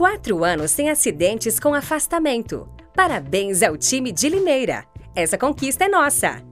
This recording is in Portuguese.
Quatro anos sem acidentes com afastamento. Parabéns ao time de Limeira. Essa conquista é nossa.